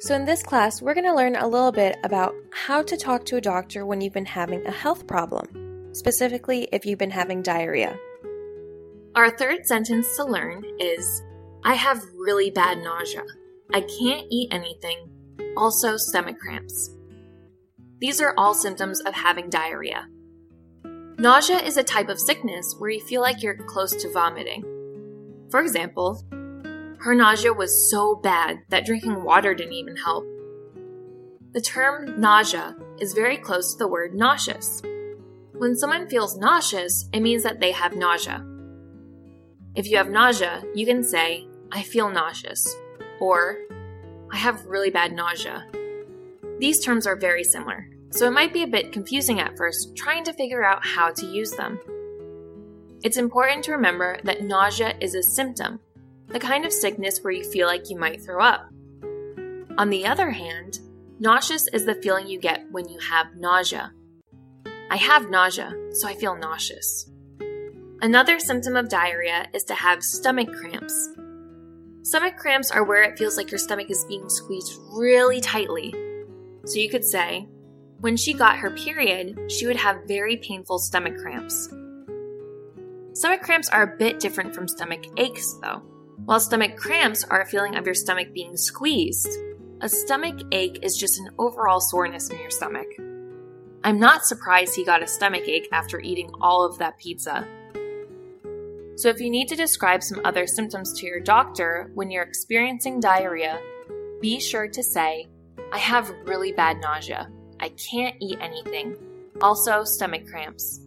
So, in this class, we're going to learn a little bit about how to talk to a doctor when you've been having a health problem, specifically if you've been having diarrhea. Our third sentence to learn is I have really bad nausea. I can't eat anything. Also, stomach cramps. These are all symptoms of having diarrhea. Nausea is a type of sickness where you feel like you're close to vomiting. For example, her nausea was so bad that drinking water didn't even help. The term nausea is very close to the word nauseous. When someone feels nauseous, it means that they have nausea. If you have nausea, you can say, I feel nauseous, or I have really bad nausea. These terms are very similar, so it might be a bit confusing at first trying to figure out how to use them. It's important to remember that nausea is a symptom, the kind of sickness where you feel like you might throw up. On the other hand, nauseous is the feeling you get when you have nausea. I have nausea, so I feel nauseous. Another symptom of diarrhea is to have stomach cramps. Stomach cramps are where it feels like your stomach is being squeezed really tightly. So you could say, when she got her period, she would have very painful stomach cramps. Stomach cramps are a bit different from stomach aches, though. While stomach cramps are a feeling of your stomach being squeezed, a stomach ache is just an overall soreness in your stomach. I'm not surprised he got a stomach ache after eating all of that pizza. So, if you need to describe some other symptoms to your doctor when you're experiencing diarrhea, be sure to say, I have really bad nausea. I can't eat anything. Also, stomach cramps.